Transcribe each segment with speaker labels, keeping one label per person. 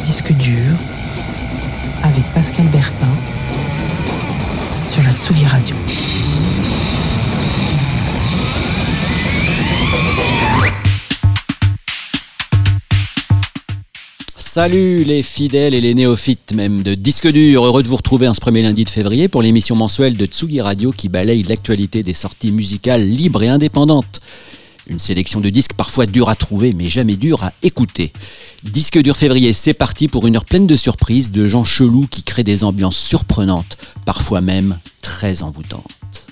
Speaker 1: Disque dur avec Pascal Bertin sur la Tsugi Radio.
Speaker 2: Salut les fidèles et les néophytes même de Disque Dur, heureux de vous retrouver en ce premier lundi de février pour l'émission mensuelle de Tsugi Radio qui balaye l'actualité des sorties musicales libres et indépendantes. Une sélection de disques parfois durs à trouver mais jamais durs à écouter. Disque Dur février, c'est parti pour une heure pleine de surprises, de gens chelous qui créent des ambiances surprenantes, parfois même très envoûtantes.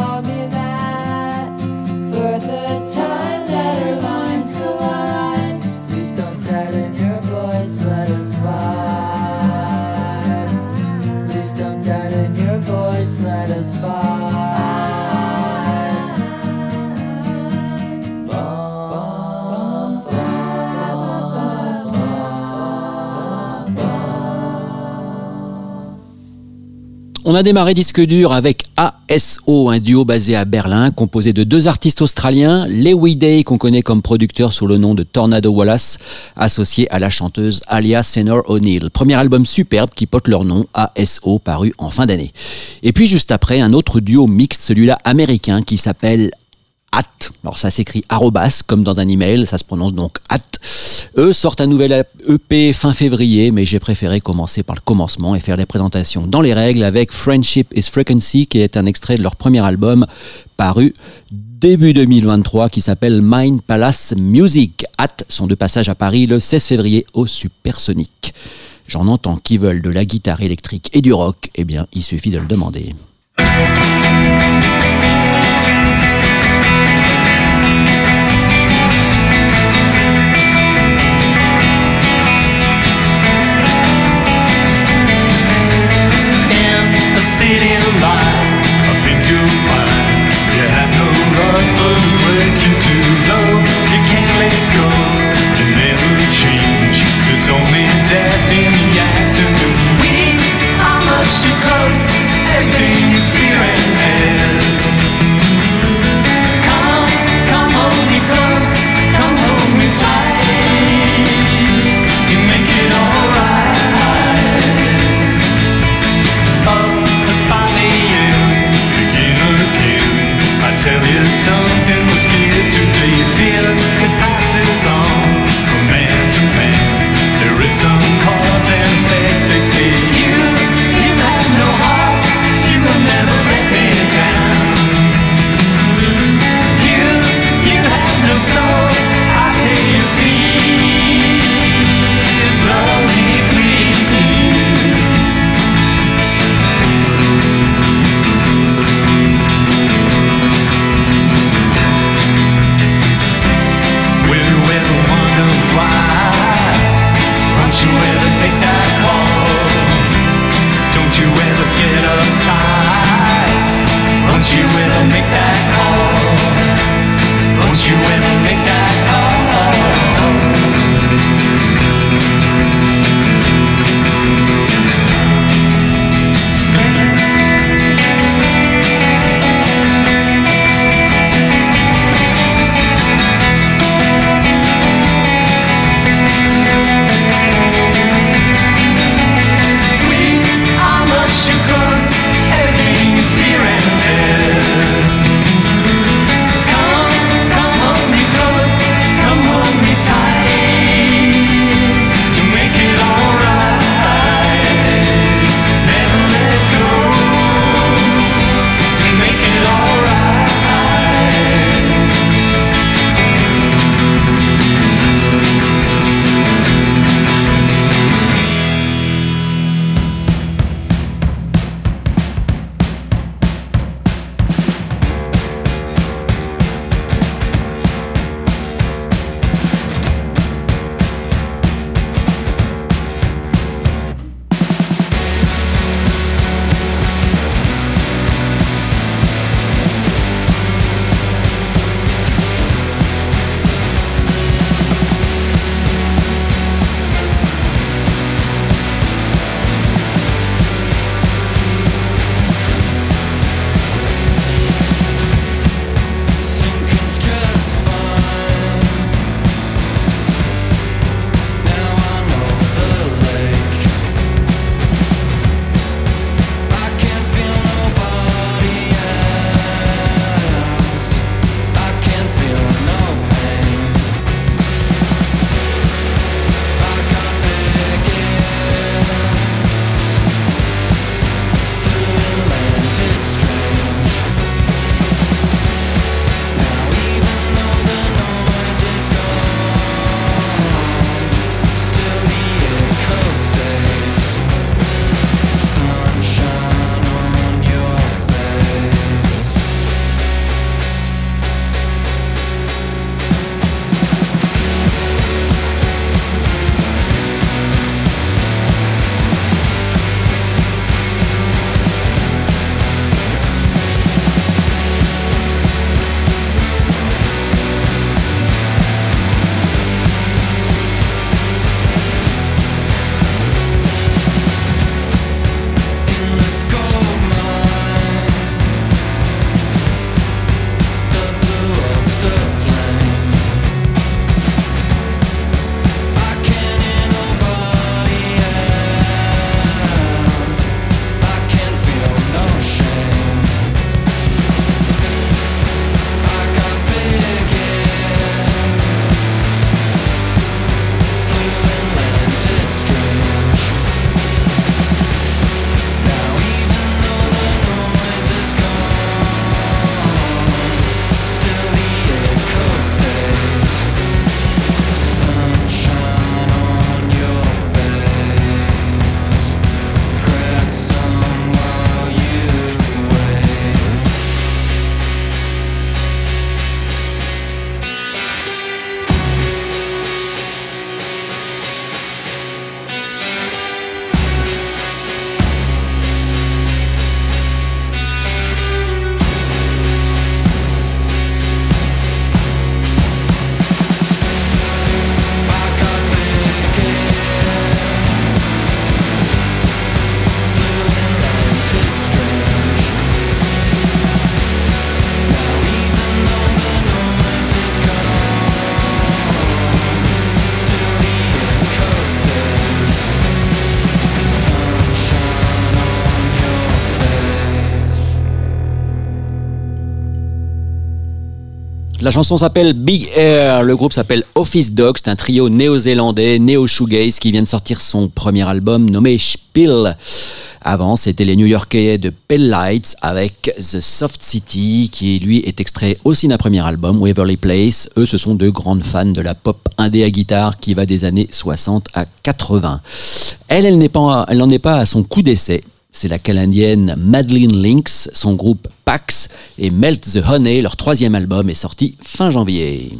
Speaker 3: Call me that. For the time that our lines collide. Please don't tighten your voice, let us vibe. On a
Speaker 4: démarré disque dur avec ASO, un duo basé à Berlin, composé de deux artistes australiens, Lewy Day, qu'on connaît comme producteur sous le nom de Tornado Wallace, associé à la chanteuse Alia Senor O'Neill. Premier album superbe qui porte leur nom, ASO, paru en fin d'année. Et puis juste après, un autre duo mixte, celui-là américain, qui s'appelle At. Alors ça s'écrit arrobas comme dans un email, ça se prononce donc At. Eux sortent un nouvel EP fin février, mais j'ai préféré commencer par le commencement et faire les présentations dans les règles avec Friendship is Frequency, qui est un extrait de leur premier album paru début 2023 qui s'appelle Mind Palace Music. At sont de passage à Paris le 16 février au Supersonic. J'en entends qui veulent de la guitare électrique et du rock, eh bien il suffit de le demander.
Speaker 5: A city. I think you'll find you have no love but breaking too low. You can't let go, you never change. There's only death in the afternoon. We are much too close, everything is fear something
Speaker 4: chanson s'appelle Big Air, le groupe s'appelle Office Dog, c'est un trio néo-zélandais, néo-shoegaze qui vient de sortir son premier album nommé Spill. Avant, c'était les New-Yorkais de Pell Lights avec The Soft City, qui lui est extrait aussi d'un premier album, Waverly Place. Eux, ce sont deux grandes fans de la pop indé à guitare qui va des années 60 à 80. Elle, elle n'en est pas à son coup d'essai. C'est la canadienne Madeline Lynx, son groupe Pax et Melt the Honey, leur troisième album est sorti fin janvier.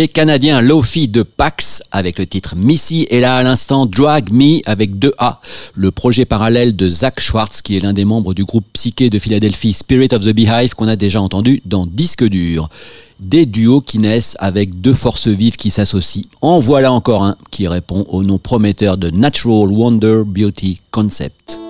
Speaker 4: Les Canadiens Lofi de Pax avec le titre Missy et là à l'instant Drag Me avec 2A, le projet parallèle de Zach Schwartz qui est l'un des membres du groupe psyché de Philadelphie Spirit of the Beehive qu'on a déjà entendu dans Disque dur. Des duos qui naissent avec deux forces vives qui s'associent. En voilà encore un qui répond au nom prometteur de Natural Wonder Beauty Concept.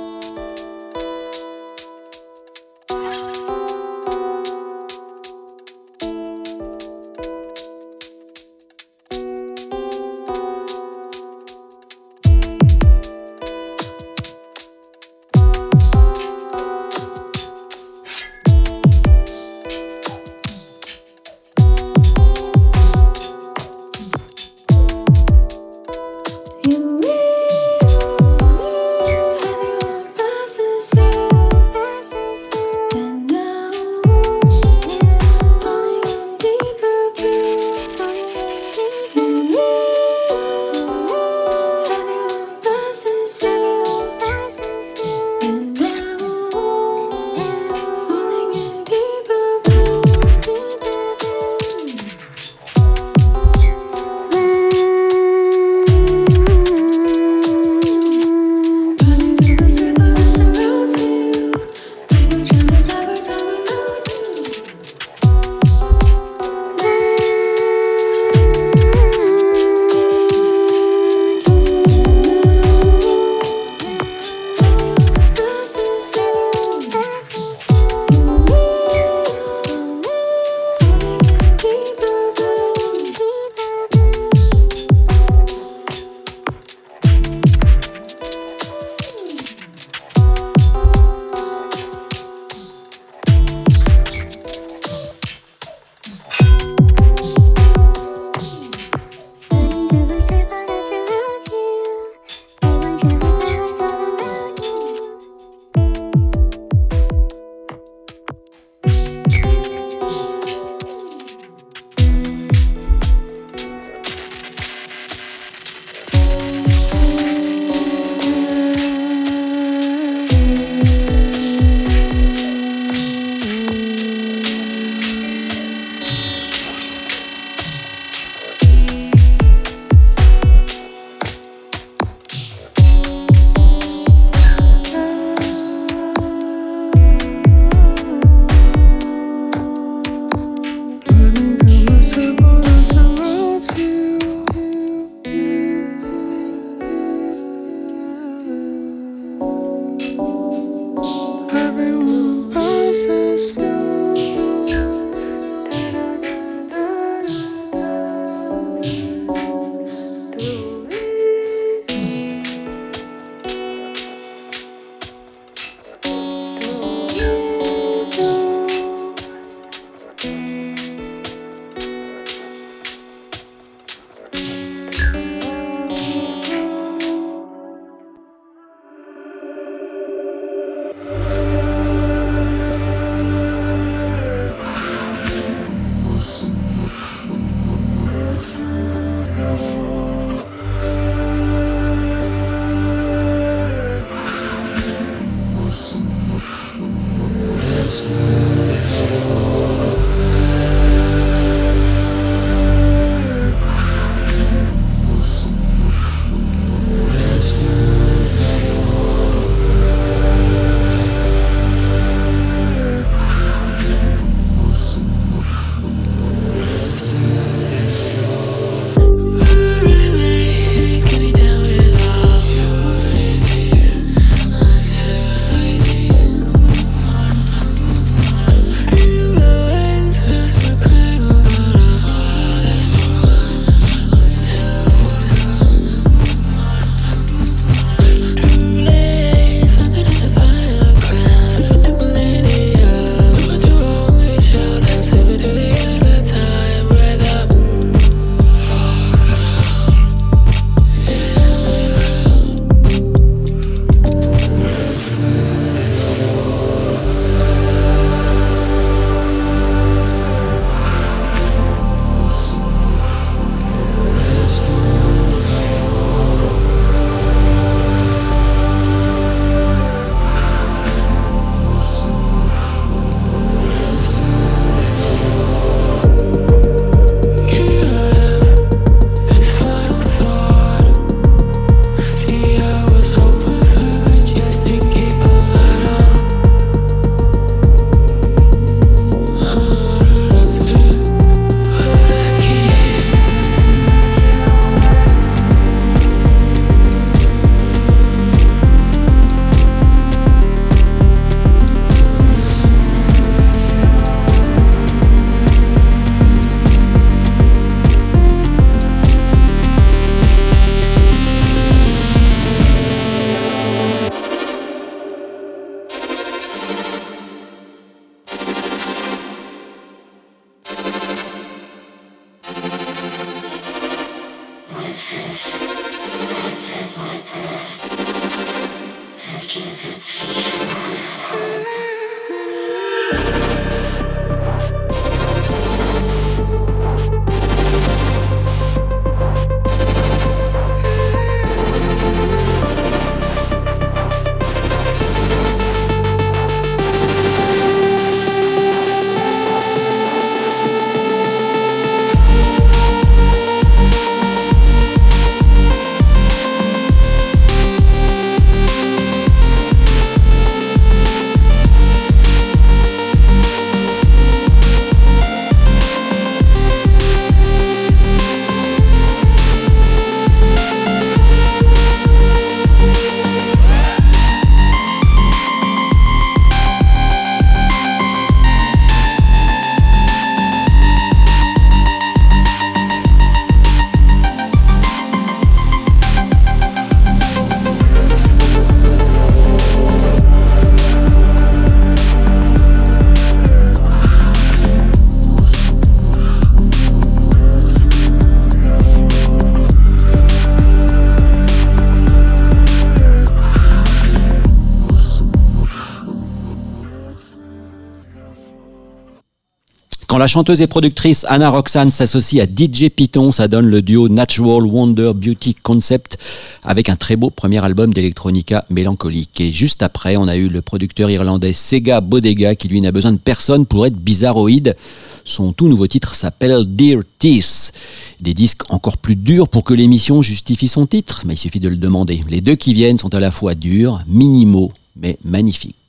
Speaker 4: La chanteuse et productrice Anna Roxanne s'associe à DJ Python, ça donne le duo Natural Wonder Beauty Concept avec un très beau premier album d'electronica mélancolique. Et juste après, on a eu le producteur irlandais Sega Bodega qui lui n'a besoin de personne pour être bizarroïde. Son tout nouveau titre s'appelle Dear Teeth. Des disques encore plus durs pour que l'émission justifie son titre, mais il suffit de le demander. Les deux qui viennent sont à la fois durs, minimaux, mais magnifiques.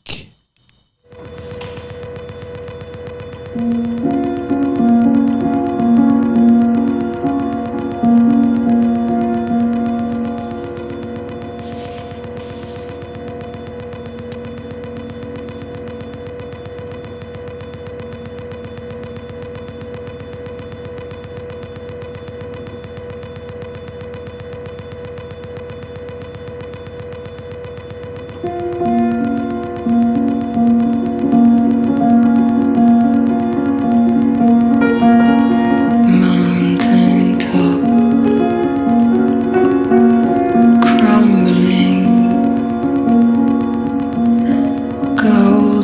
Speaker 6: Mountain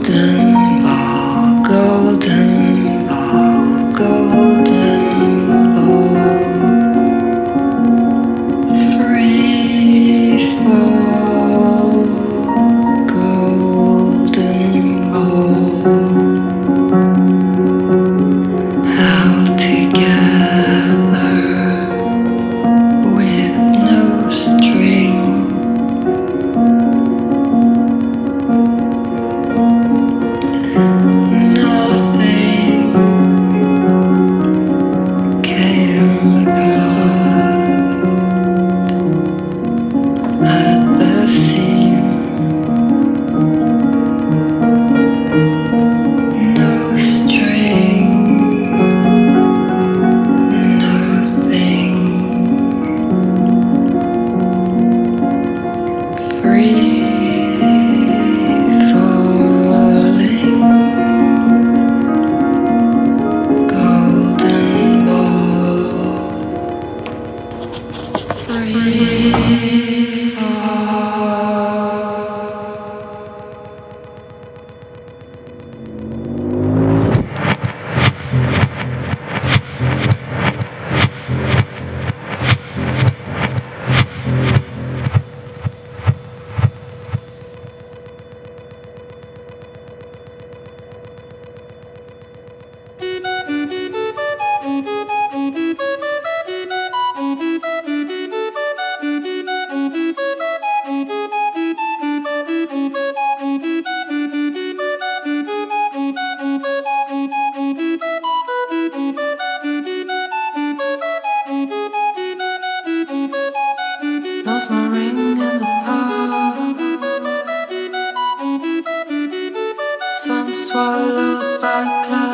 Speaker 6: golden ball, golden ball, golden
Speaker 2: swallowed by clouds.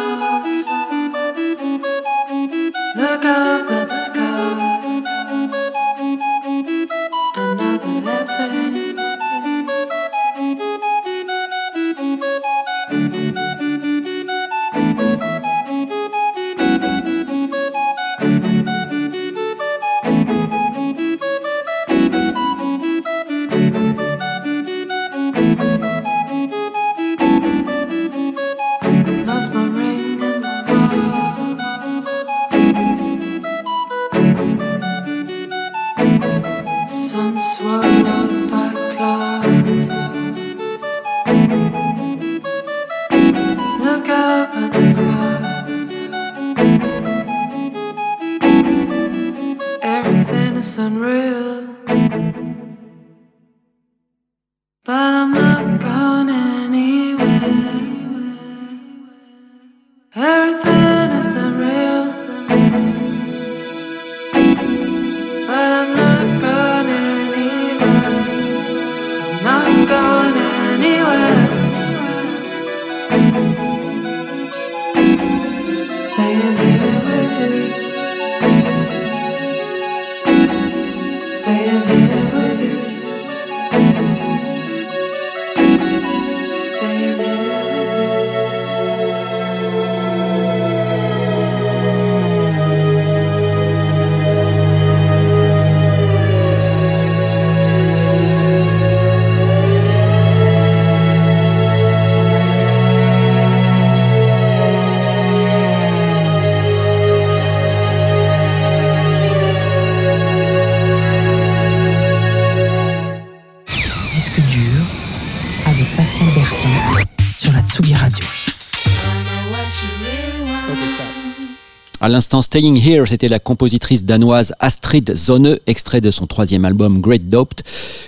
Speaker 4: À l'instant, Staying Here, c'était la compositrice danoise Astrid Zonne, extrait de son troisième album Great Dope,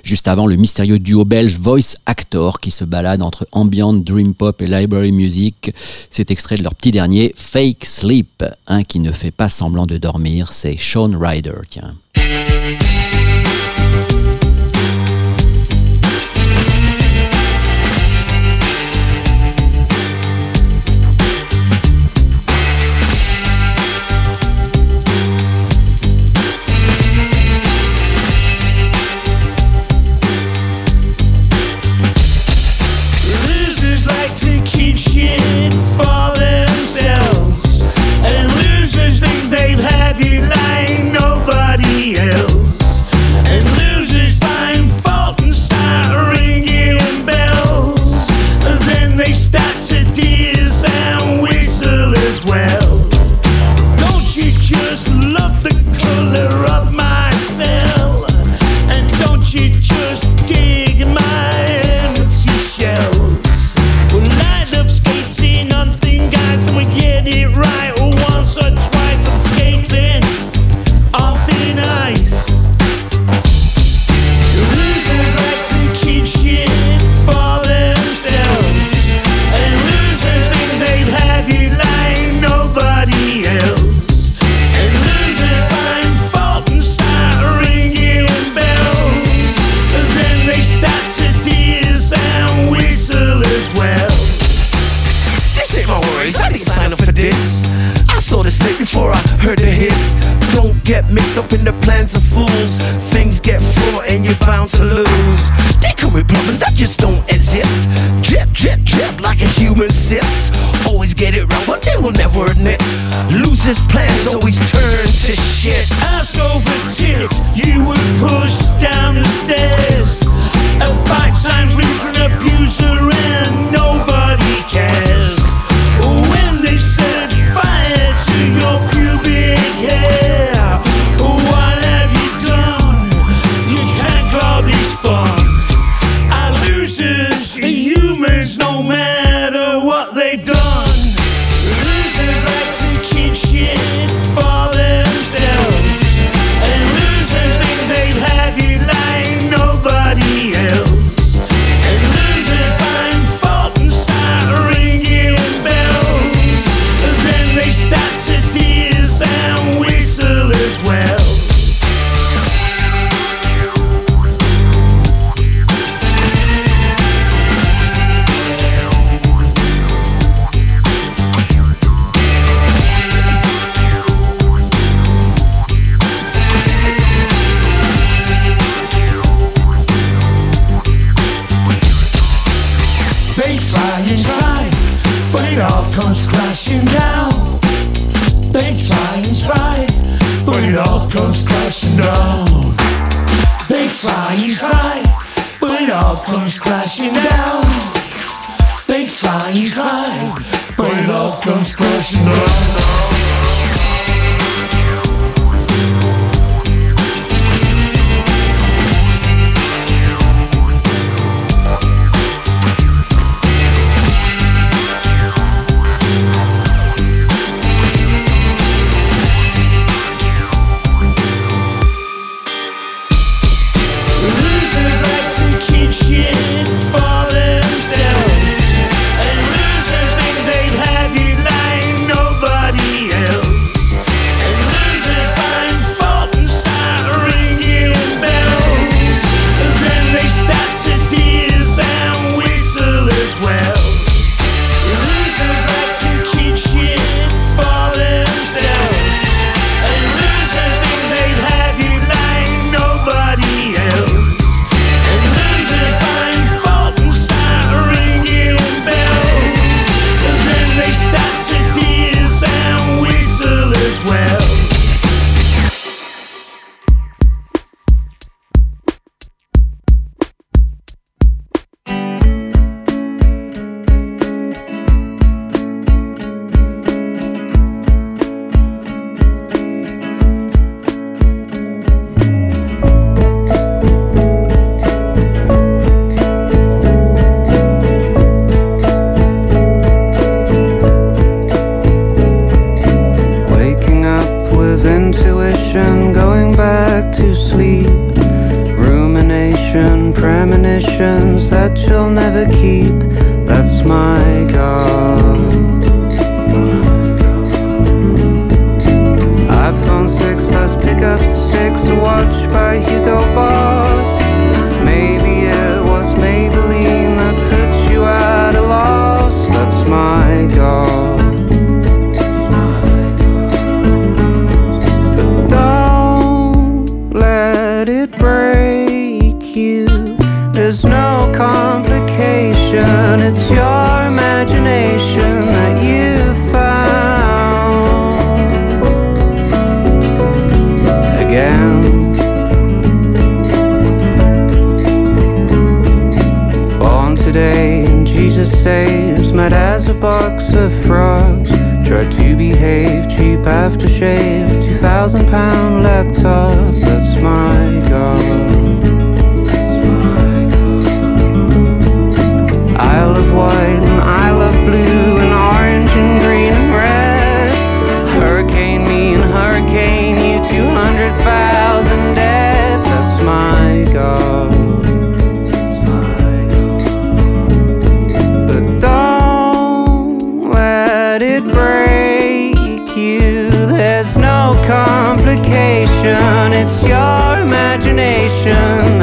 Speaker 4: juste avant le mystérieux duo belge Voice Actor qui se balade entre ambient, dream pop et library music. C'est extrait de leur petit dernier, Fake Sleep, un qui ne fait pas semblant de dormir, c'est Sean Ryder, tiens.
Speaker 7: stopping the
Speaker 8: plans of fools. Things get full and you're bound to lose. Dealing with problems that just don't exist. Drip, drip, drip like a human cyst. Always get it wrong, but they will never admit. Losers' plans always turn to shit.
Speaker 7: I saw tips you would push down.
Speaker 9: behave. Cheap aftershave, two thousand pound laptop. That's my god.
Speaker 4: ocean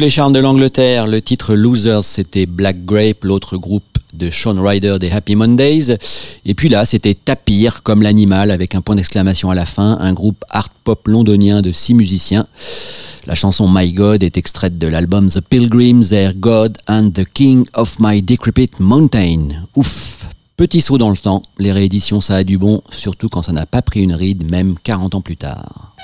Speaker 4: les charmes de l'Angleterre, le titre Losers, c'était Black Grape, l'autre groupe de Sean Ryder des Happy Mondays. Et puis là, c'était Tapir, comme l'animal, avec un point d'exclamation à la fin, un groupe art pop londonien de six musiciens. La chanson My God est extraite de l'album The Pilgrims, Their God and the King of My Decrepit Mountain. Ouf Petit saut dans le temps, les rééditions ça a du bon, surtout quand ça n'a pas pris une ride, même 40 ans plus tard.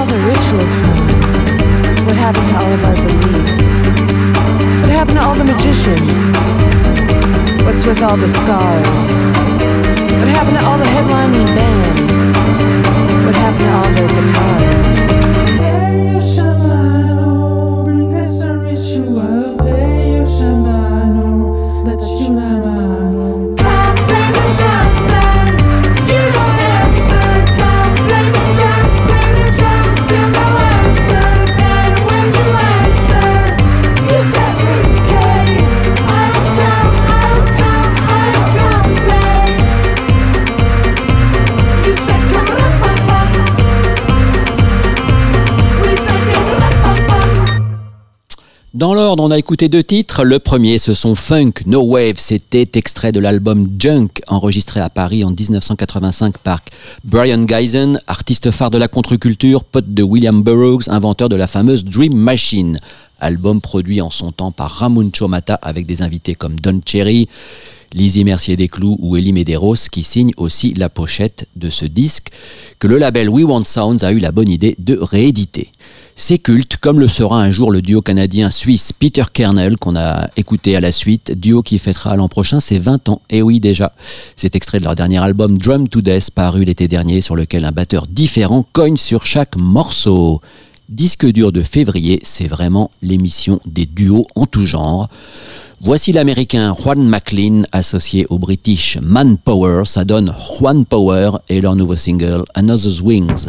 Speaker 10: All the rituals gone? What happened to all of our beliefs? What happened to all the magicians? What's with all the scars? What happened to all the headlining bands? What happened to all their guitars?
Speaker 4: On a écouté deux titres. Le premier, ce sont Funk No Wave. C'était extrait de l'album Junk, enregistré à Paris en 1985 par Brian Geisen, artiste phare de la contre-culture, pote de William Burroughs, inventeur de la fameuse Dream Machine. Album produit en son temps par Ramon Chomata avec des invités comme Don Cherry, Lizzie Mercier Desclous ou Elie Medeiros qui signent aussi la pochette de ce disque que le label We Want Sounds a eu la bonne idée de rééditer. C'est culte, comme le sera un jour le duo canadien-suisse Peter Kernel, qu'on a écouté à la suite, duo qui fêtera l'an prochain ses 20 ans, et oui déjà. C'est extrait de leur dernier album Drum to Death, paru l'été dernier, sur lequel un batteur différent cogne sur chaque morceau. Disque dur de février, c'est vraiment l'émission des duos en tout genre. Voici l'américain Juan McLean associé au british Manpower, ça donne Juan Power et leur nouveau single Another's Wings.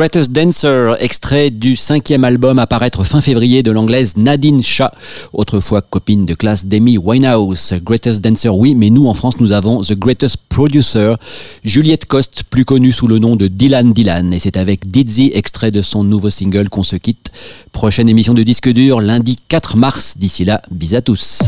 Speaker 4: Greatest Dancer,
Speaker 11: extrait du cinquième album à paraître fin février de l'anglaise Nadine Shah, autrefois copine de classe d'Amy Winehouse. Greatest Dancer, oui, mais nous en France, nous avons The Greatest Producer, Juliette Coste, plus connue sous le nom de Dylan Dylan. Et c'est avec Dizzy, extrait de son nouveau single, qu'on se quitte. Prochaine émission de disque dur, lundi 4 mars. D'ici là, bis à tous.